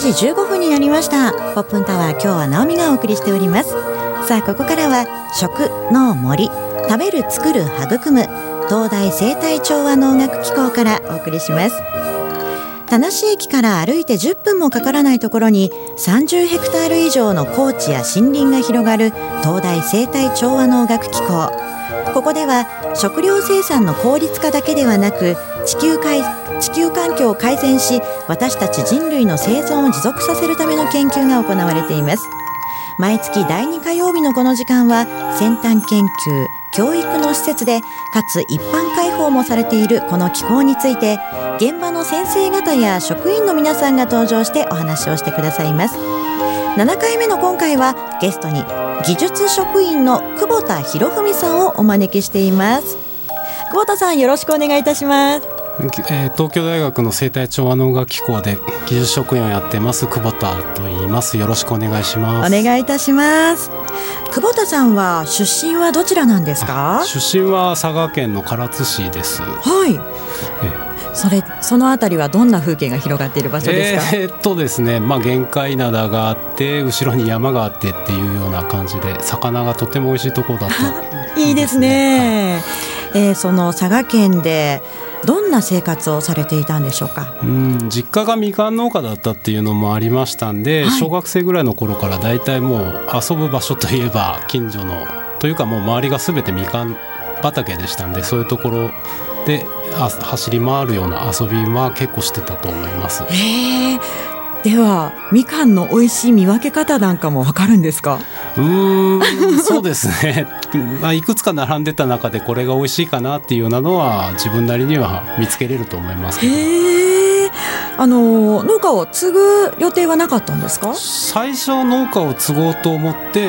時11時15分になりました。ポップンタワー今日は直美がお送りしております。さあここからは食の森。食べる作る育む。東大生態調和農学機構からお送りします。田無駅から歩いて10分もかからないところに30ヘクタール以上の高地や森林が広がる東大生態調和農学機構。ここでは食料生産の効率化だけではなく地球界地球環境を改善し私たち人類の生存を持続させるための研究が行われています。毎月第2火曜日のこの時間は先端研究教育の施設でかつ一般開放もされているこの機構について現場の先生方や職員の皆さんが登場してお話をしてくださいます。7回目の今回はゲストに技術職員の久保田博文さんをお招きしています。久保田さんよろしくお願いいたします。えー、東京大学の生態調和能楽機構で技術職員をやってます久保田と言います。よろしくお願いします。お願いいたします。久保田さんは出身はどちらなんですか？出身は佐賀県の唐津市です。はい。えそれそのあたりはどんな風景が広がっている場所ですか？えー、っとですね、まあ限界灘があって後ろに山があってっていうような感じで魚がとても美味しいところだった、いいですね。はい、えー、その佐賀県でどんな生活をされていたんでしょうか？うん実家がみかん農家だったっていうのもありましたんで、はい、小学生ぐらいの頃から大体もう遊ぶ場所といえば近所のというかもう周りが全てみかん畑でしたんでそういうところで走り回るような遊びは結構してたと思います。えではみかんの美味しい見分け方なんかもわかるんですか？うんそうですね、まあ、いくつか並んでた中でこれが美味しいかなっていうようなのは自分なりには見つけれると思いますけど。あの農家を継ぐ予定はなかったんですか？最初農家を継ごうと思って、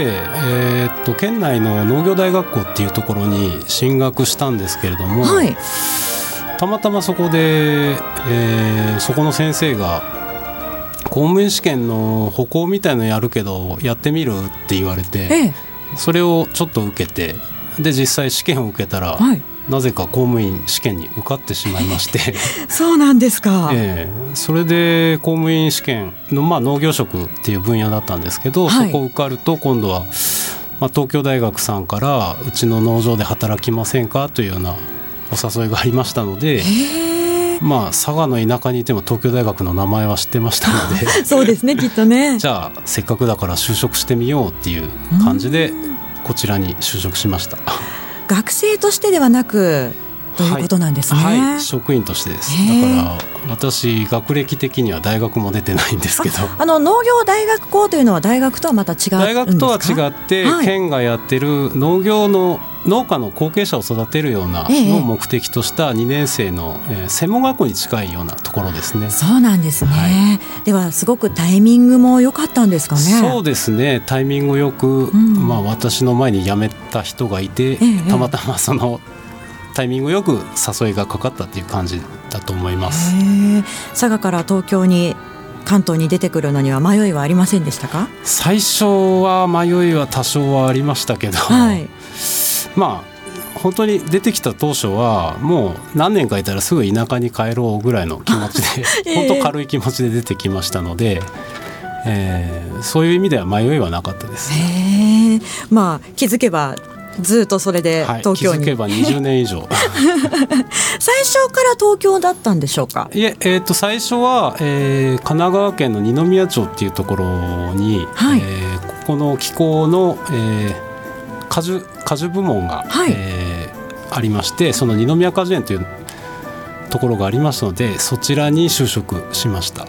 えー、っと県内の農業大学校っていうところに進学したんですけれども、はい、たまたまそこで、えー、そこの先生が公務員試験の歩行みたいのやるけどやってみるって言われて、ええ、それをちょっと受けてで実際試験を受けたら、はい、なぜか公務員試験に受かってしまいまして。そうなんですか、ええ、それで公務員試験の、まあ、農業職っていう分野だったんですけど、はい、そこ受かると今度は、まあ、東京大学さんからうちの農場で働きませんか？というようなお誘いがありましたので。まあ佐賀の田舎にいても東京大学の名前は知ってましたので。そうですねきっとね。じゃあせっかくだから就職してみようっていう感じでこちらに就職しました。学生としてではなくということなんですね、はい。はい、職員としてです。だから私学歴的には大学も出てないんですけど。あの農業大学校というのは大学とはまた違う大学とは違って、はい、県がやってる農業の農家の後継者を育てるようなのを目的とした2年生の、えー、専門学校に近いようなところですね。そうなんですね、はい、ではすごくタイミングも良かったんですかね？そうですね。タイミングよく、うん、まあ、私の前に辞めた人がいて、たまたまそのタイミングよく誘いがかかったっていう感じだと思います。佐賀から東京に関東に出てくるのには迷いはありませんでしたか？最初は迷いは多少はありましたけど、はい、まあ本当に出てきた当初はもう何年かいたらすぐ田舎に帰ろうぐらいの気持ちで、えー、本当軽い気持ちで出てきましたので。えー、そういう意味では迷いはなかったです。まあ気づけばずっとそれで東京に、はい、気づけば20年以上。最初から東京だったんでしょうか？いえ、えー、と最初は、えー、神奈川県の二宮町っていうところに、はい、えー、ここの気候の、えー、果樹果樹部門が、はい、えー、ありましてその二宮果樹園というところがありますのでそちらに就職しました。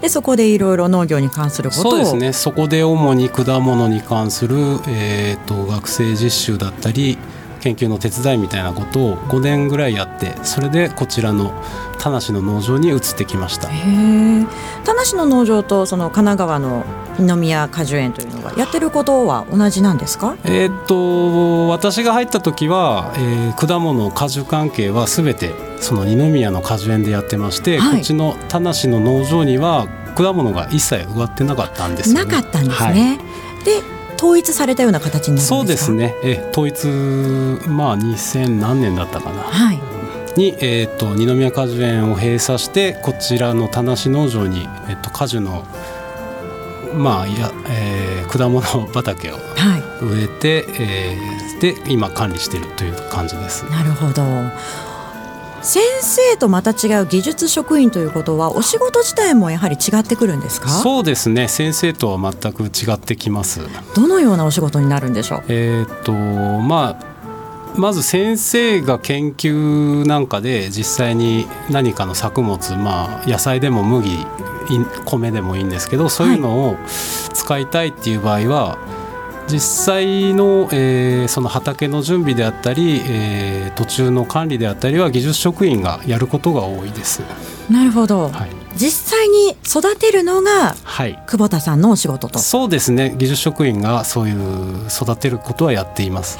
でそこでいろいろ農業に関することをそうですね。そこで主に果物に関する、えーと、学生実習だったり研究の手伝いみたいなことを5年ぐらいやってそれでこちらの田無の農場に移ってきました。田無の農場とその神奈川の二宮果樹園というのはやってることは同じなんですか？えっと私が入った時は、えー、果物果樹関係はすべてその二宮の果樹園でやってまして、はい、こっちの田無の農場には果物が一切植わってなかったんですよ、ね、なかったんですね、はい、で統一されたような形になるそうですね。え統一まあ2000何年だったかな、はい、に、えーと、二宮果樹園を閉鎖してこちらの田無農場に、えーと、果樹のまあや、えー、果物畑を植えて、はい、えー、で今管理しているという感じです。なるほど先生とまた違う技術職員ということはお仕事自体もやはり違ってくるんですか？そうですね。先生とは全く違ってきます。どのようなお仕事になるんでしょう？えっ、とまあまず先生が研究なんかで実際に何かの作物まあ野菜でも麦米でもいいんですけどそういうのを使いたいっていう場合は、はい実際の,、えー、その畑の準備であったり、えー、途中の管理であったりは技術職員がやることが多いです。なるほど、はい、実際に育てるのが、はい、久保田さんのお仕事と。そうですね。技術職員がそういう育てることはやっています。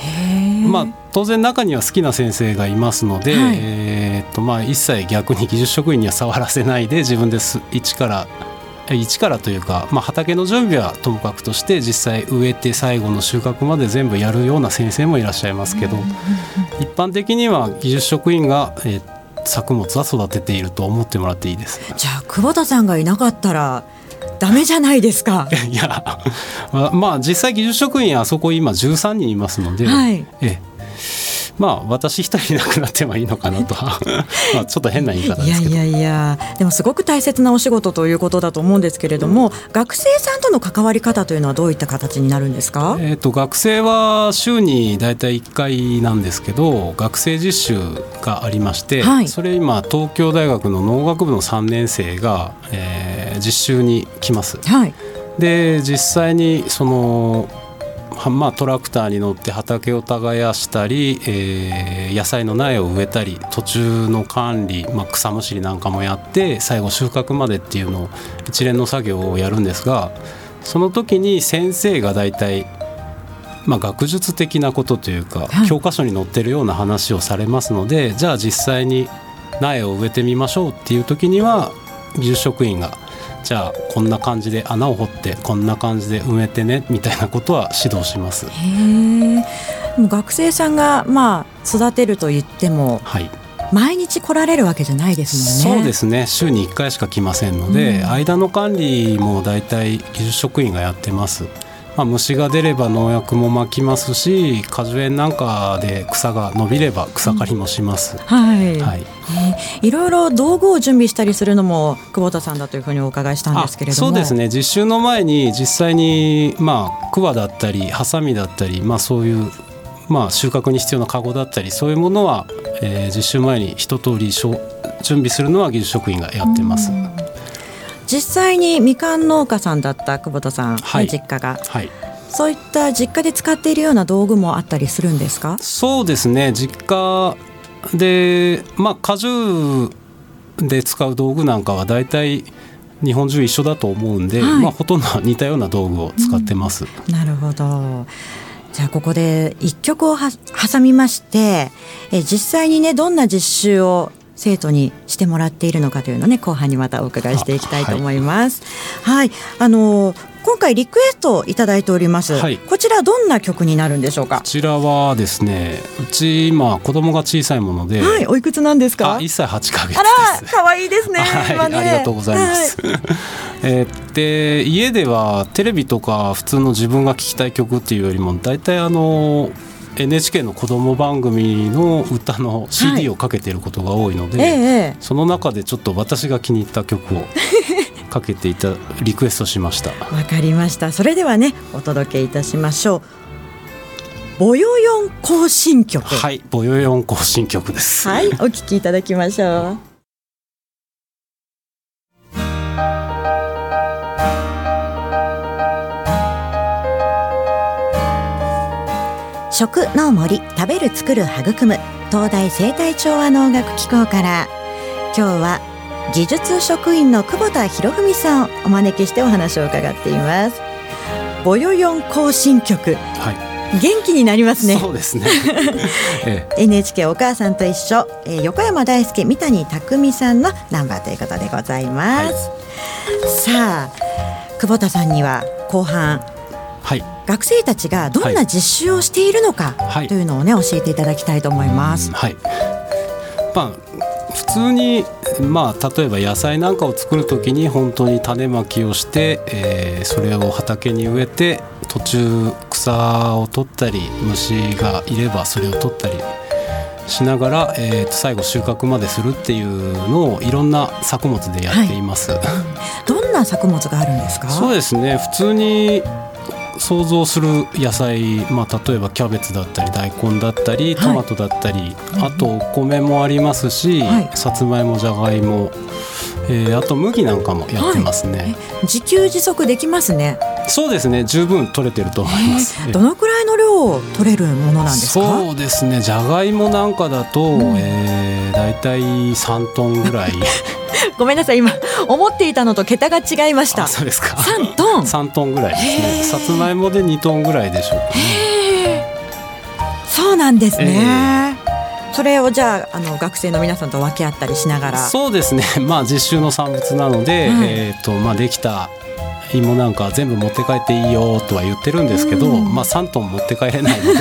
まあ、当然中には好きな先生がいますので、はい、えーとまあ、一切逆に技術職員には触らせないで自分です一から一からというか、まあ、畑の準備はともかくとして実際植えて最後の収穫まで全部やるような先生もいらっしゃいますけど、一般的には技術職員が、えー、作物は育てていると思ってもらっていいです。じゃあ久保田さんがいなかったらダメじゃないですか。いや まあ実際技術職員あそこ今13人いますので、はい、えまあ私一人いなくなってもいいのかなと まあちょっと変な言い方ですけど。いやいやいや。でもすごく大切なお仕事ということだと思うんですけれども、うん、学生さんとの関わり方というのはどういった形になるんですか、えーと、学生は週に大体1回なんですけど学生実習がありまして、はい、それ今東京大学の農学部の3年生が、えー、実習に来ます。はい、で実際にそのまあ、トラクターに乗って畑を耕したり、えー、野菜の苗を植えたり途中の管理、まあ、草むしりなんかもやって最後収穫までっていうのを一連の作業をやるんですがその時に先生が大体、まあ、学術的なことというか、はい、教科書に載ってるような話をされますのでじゃあ実際に苗を植えてみましょうっていう時には技術職員がじゃあこんな感じで穴を掘ってこんな感じで埋めてねみたいなことは指導します。へ学生さんがまあ育てると言っても、はい、毎日来られるわけじゃないですもんね。そうですね。週に1回しか来ませんので、うん、間の管理もだいたい技術職員がやってます。まあ、虫が出れば農薬もまきますし果樹園なんかで草が伸びれば草刈りもします、うん、はい、はい。えー、いろいろ道具を準備したりするのも久保田さんだというふうにお伺いしたんですけれども。そうですね。実習の前に実際にまあ桑だったりハサミだったりまあそういうまあ、収穫に必要なカゴだったりそういうものは、えー、実習前に一通り準備するのは技術職員がやってます。実際にみかん農家さんだった久保田さん、はい、実家が、はい、そういった実家で使っているような道具もあったりするんですか？そうですね。実家でまあ果樹で使う道具なんかは大体日本中一緒だと思うんで、はい、まあ、ほとんど似たような道具を使ってます。うん、なるほど。じゃあここで一曲を挟みましてえ実際にねどんな実習を生徒にしてもらっているのかというのをね後半にまたお伺いしていきたいと思います。はい、はい、あの今回リクエストいただいております、はい、こちらどんな曲になるんでしょうか？こちらはですねうち今子供が小さいものではい。おいくつなんですか？1歳8ヶ月あら可愛いですね。はい、ね、ありがとうございます、はい、えで家ではテレビとか普通の自分が聴きたい曲っていうよりも大体あの NHK の子供番組の歌の CD をかけていることが多いので、はいええ、その中でちょっと私が気に入った曲を かけていたリクエストしました。わかりました。それではねお届けいたしましょう。ボヨヨン行進曲。はいボヨヨン行進曲です。はいお聞きいただきましょう食の森食べる作る育む。東大生態調和農学機構から。今日は技術職員の久保田博文さんをお招きしてお話を伺っています。ボヨヨン行進曲、はい、元気になりますね。そうですね、ええ、NHK お母さんと一緒、えー、横山大輔三谷匠さんのナンバーということでございます、はい、さあ久保田さんには後半はい、学生たちがどんな実習をしているのかというのをね、教えていただきたいと思います。はい。まあ普通にまあ例えば野菜なんかを作る時に本当に種まきをして、えー、それを畑に植えて途中草を取ったり虫がいればそれを取ったりしながら、えー、と最後収穫までするっていうのをいろんな作物でやっています、はい、どんな作物があるんですか？そうですね。普通に想像する野菜、まあ、例えばキャベツだったり大根だったりトマトだったり、はい、あとお米もありますし、はい、さつまいもじゃがいも、えー、あと麦なんかもやってますね、はい、自給自足できますね。そうですね。十分取れてると思います、どのくらいの量取れるものなんですか？そうですね。じゃがいもなんかだと、うん、えー、だいたい3トンぐらい。ごめんなさい。今思っていたのと桁が違いました。そうですか。3トン？3トンぐらいですね。さつまいもで2トンぐらいでしょうかね。そうなんですね、それをじゃああの学生の皆さんと分け合ったりしながら。そうですね。まあ実習の産物なので、うん、えっ、ー、とまあできた芋なんか全部持って帰っていいよとは言ってるんですけど、うん、まあ3トン持って帰れないので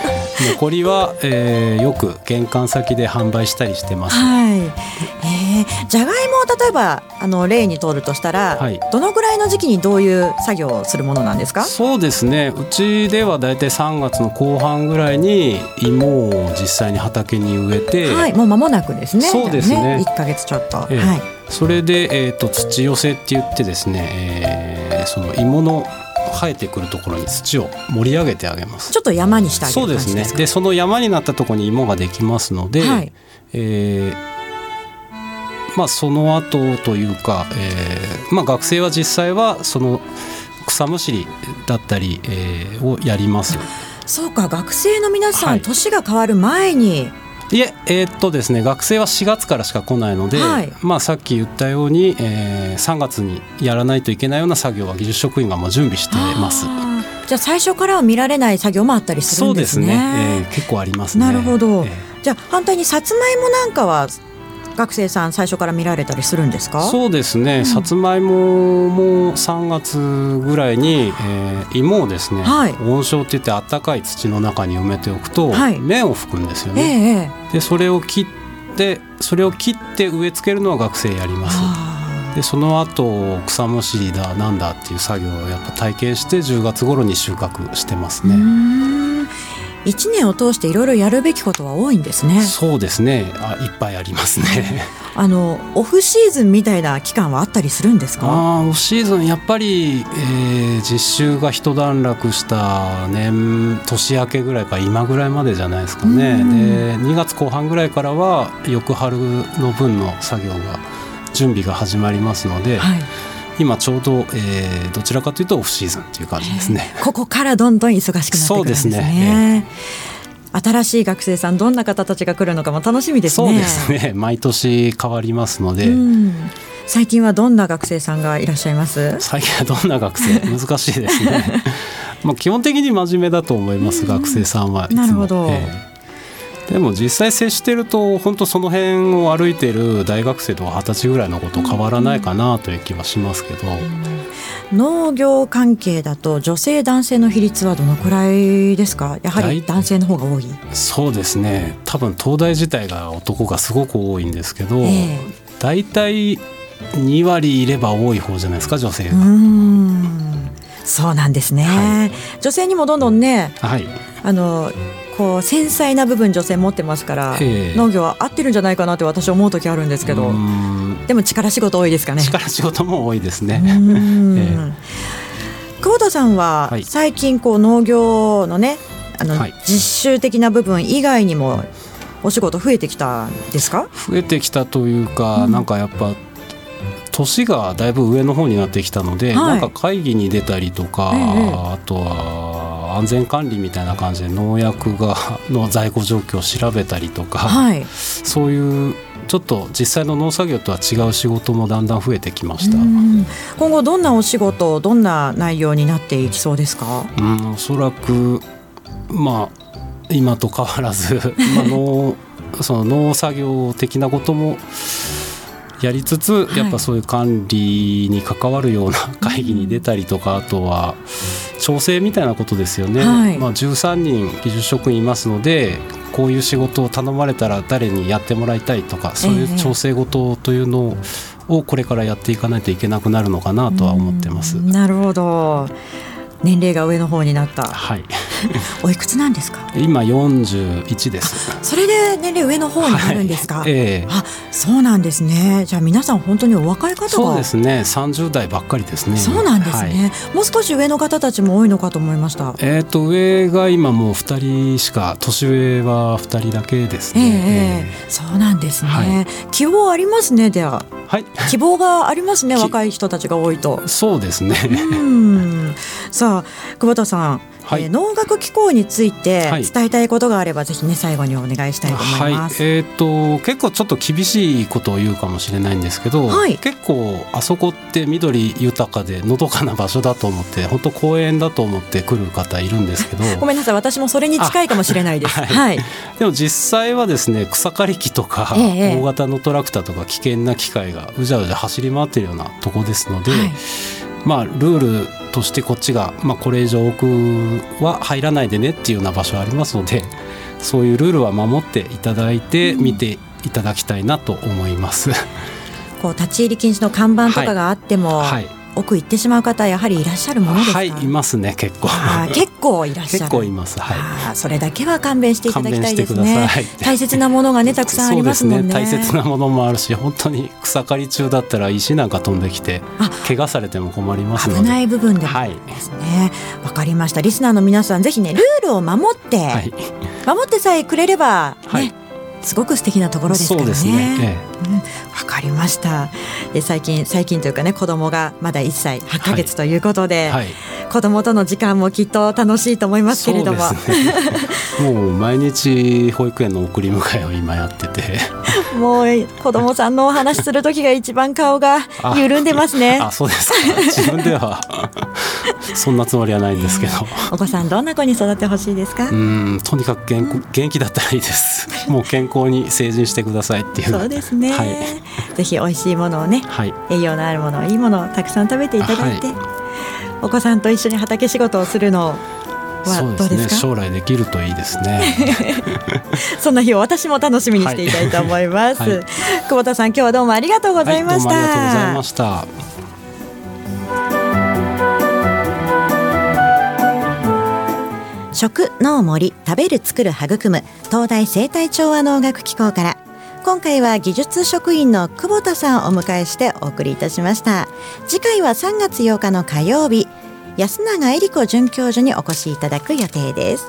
残りは、えー、よく玄関先で販売したりしてます。はい。えー、じゃがいもを例えばあの例に通るとしたら、はい、どのぐらいの時期にどういう作業をするものなんですか？そうですね。うちではだいたい3月の後半ぐらいに芋を実際に畑に植えて、はい、もう間もなくですね。そうですね。一、ね、ヶ月ちょっと。えー、はい。それでえっ、ー、と土寄せって言ってですね、えー、その芋の生えてくるところに土を盛り上げてあげますちょっと山にしてあげるそうですねでその山になったところに芋ができますので、はい、えー、まあその後というか、えーまあ、学生は実際はその草むしりだったり、えー、をやりますそうか学生の皆さん、はい、年が変わる前にいええー、っとですね学生は4月からしか来ないので、はい、まあ、さっき言ったように、えー、3月にやらないといけないような作業は技術職員がもう準備してます。じゃあ最初からは見られない作業もあったりするんですね。そうですね、えー、結構ありますね。なるほど。えー、じゃあ反対にさつまいもなんかは学生さん最初から見られたりするんですか？そうですね、うん、さつまいもも3月ぐらいに、えー、芋をですね、はい、温床っていってあったかい土の中に埋めておくと、はい、芽を吹くんですよね、えー、でそれを切ってそれを切って植え付けるのは学生やります。でその後草むしりだなんだっていう作業をやっぱ体験して10月頃に収穫してますね。一年を通していろいろやるべきことは多いんですね。そうですね。あ、いっぱいありますね。あのオフシーズンみたいな期間はあったりするんですか？あオフシーズンやっぱり、えー、実習が一段落した年年明けぐらいか今ぐらいまでじゃないですかね。で2月後半ぐらいからは翌春の分の作業が準備が始まりますので。はい今ちょうど、えー、どちらかというとオフシーズンという感じですね。ここからどんどん忙しくなってくるんですね。そうですね。新しい学生さんどんな方たちが来るのかも楽しみですね。そうですね。毎年変わりますので。最近はどんな学生さんがいらっしゃいます？最近はどんな学生？難しいですね まあ基本的に真面目だと思います、学生さんはいつもなるほど、えーでも実際接してると本当その辺を歩いてる大学生とか二十歳ぐらいのこと変わらないかなという気はしますけど、農業関係だと女性男性の比率はどのくらいですか？やはり男性の方が多い。そうですね。多分東大自体が男がすごく多いんですけど、えー、大体2割いれば多い方じゃないですか女性が。そうなんですね、はい、女性にもどんどんね、はい、あのこう繊細な部分女性持ってますから、えー、農業は合ってるんじゃないかなって私は思う時あるんですけどでも力仕事多いですかね。力仕事も多いですね、えー、久保田さんは最近こう農業のねあの、はい、実習的な部分以外にもお仕事増えてきたんですか？増えてきたというか、うん、なんかやっぱ年がだいぶ上の方になってきたので、はい、なんか会議に出たりとか、えー、あとは安全管理みたいな感じで農薬が の在庫状況を調べたりとか、はい、そういうちょっと実際の農作業とは違う仕事もだんだん増えてきました。今後どんなお仕事どんな内容になっていきそうですか？うんおそらくまあ今と変わらず、まあ農その農作業的なこともやりつつやっぱそういう管理に関わるような会議に出たりとか、あとは調整みたいなことですよね、はい、まあ、13人技術職員いますのでこういう仕事を頼まれたら誰にやってもらいたいとかそういう調整事というのをこれからやっていかないといけなくなるのかなとは思ってます。なるほど年齢が上の方になった。はい。おいくつなんですか？今四十一です。それで年齢上の方になるんですか？はい、ええー、あ、そうなんですね。じゃあ皆さん本当にお若い方そうですね。三十代ばっかりですね。そうなんですね、はい、もう少し上の方たちも多いのかと思いました。えっ、ー、と上が今もう二人しか年上は二人だけですね。えー、えー、そうなんですね。はい、希望ありますねでは。はい。希望がありますね若い人たちが多いと。そうですね。うん。さあ久保田さんはい、えー、農学機構について伝えたいことがあれば、はい、ぜひね最後にお願いしたいと思います。はい、えっ、ー、と結構ちょっと厳しいことを言うかもしれないんですけど、はい、結構あそこって緑豊かでのどかな場所だと思って本当公園だと思って来る方いるんですけど。ごめんなさい私もそれに近いかもしれないです。はい、はい、でも実際はですね草刈り機とか、ええ、大型のトラクターとか危険な機械がうじゃうじゃ走り回ってるようなとこですので。まあ、ルールとしてこっちが、まあ、これ以上奥は入らないでねっていうような場所ありますのでそういうルールは守っていただいて見ていただきたいなと思います。こう立ち入り禁止の看板とかがあっても、はい。はい奥行ってしまう方やはりいらっしゃるものですか？はい、いますね結構。結構いらっしゃる。結構います。はい。それだけは勘弁していただきたいですね。大切なものがねたくさんありますもんね。ね大切なものもあるし、本当に草刈り中だったら石なんか飛んできて怪我されても困りますので。危ない部分でもですね。わ、はい、かりました。リスナーの皆さんぜひねルールを守って、はい、守ってさえくれればね。はいすごく素敵なところですからね。わ、ね。うん、かりました。で最近最近というかね子供がまだ1歳8ヶ月ということで、はい。はい、子供との時間もきっと楽しいと思いますけれども、ね、もう毎日保育園の送り迎えを今やってて。もう子供さんのお話する時が一番顔が 緩んでますね。あそうですか。自分では。そんなつもりはないんですけど、お子さんどんな子に育ってほしいですか？うんとにかく元元気だったらいいです。もう健康に成人してくださいっていう。そうですね、はい、ぜひ美味しいものをね、はい、栄養のあるものいいものをたくさん食べていただいて、はい、お子さんと一緒に畑仕事をするのをはどうですか、ね、将来できるといいですね。そんな日を私も楽しみにしていたいと思います、はい。はい、久保田さん今日はどうもありがとうございました、はい、ありがとうございました食脳森食べる作る育む東大生態調和農学機構から。今回は技術職員の久保田さんをお迎えしてお送りいたしました。次回は3月8日の火曜日安永恵理子准教授にお越しいただく予定です。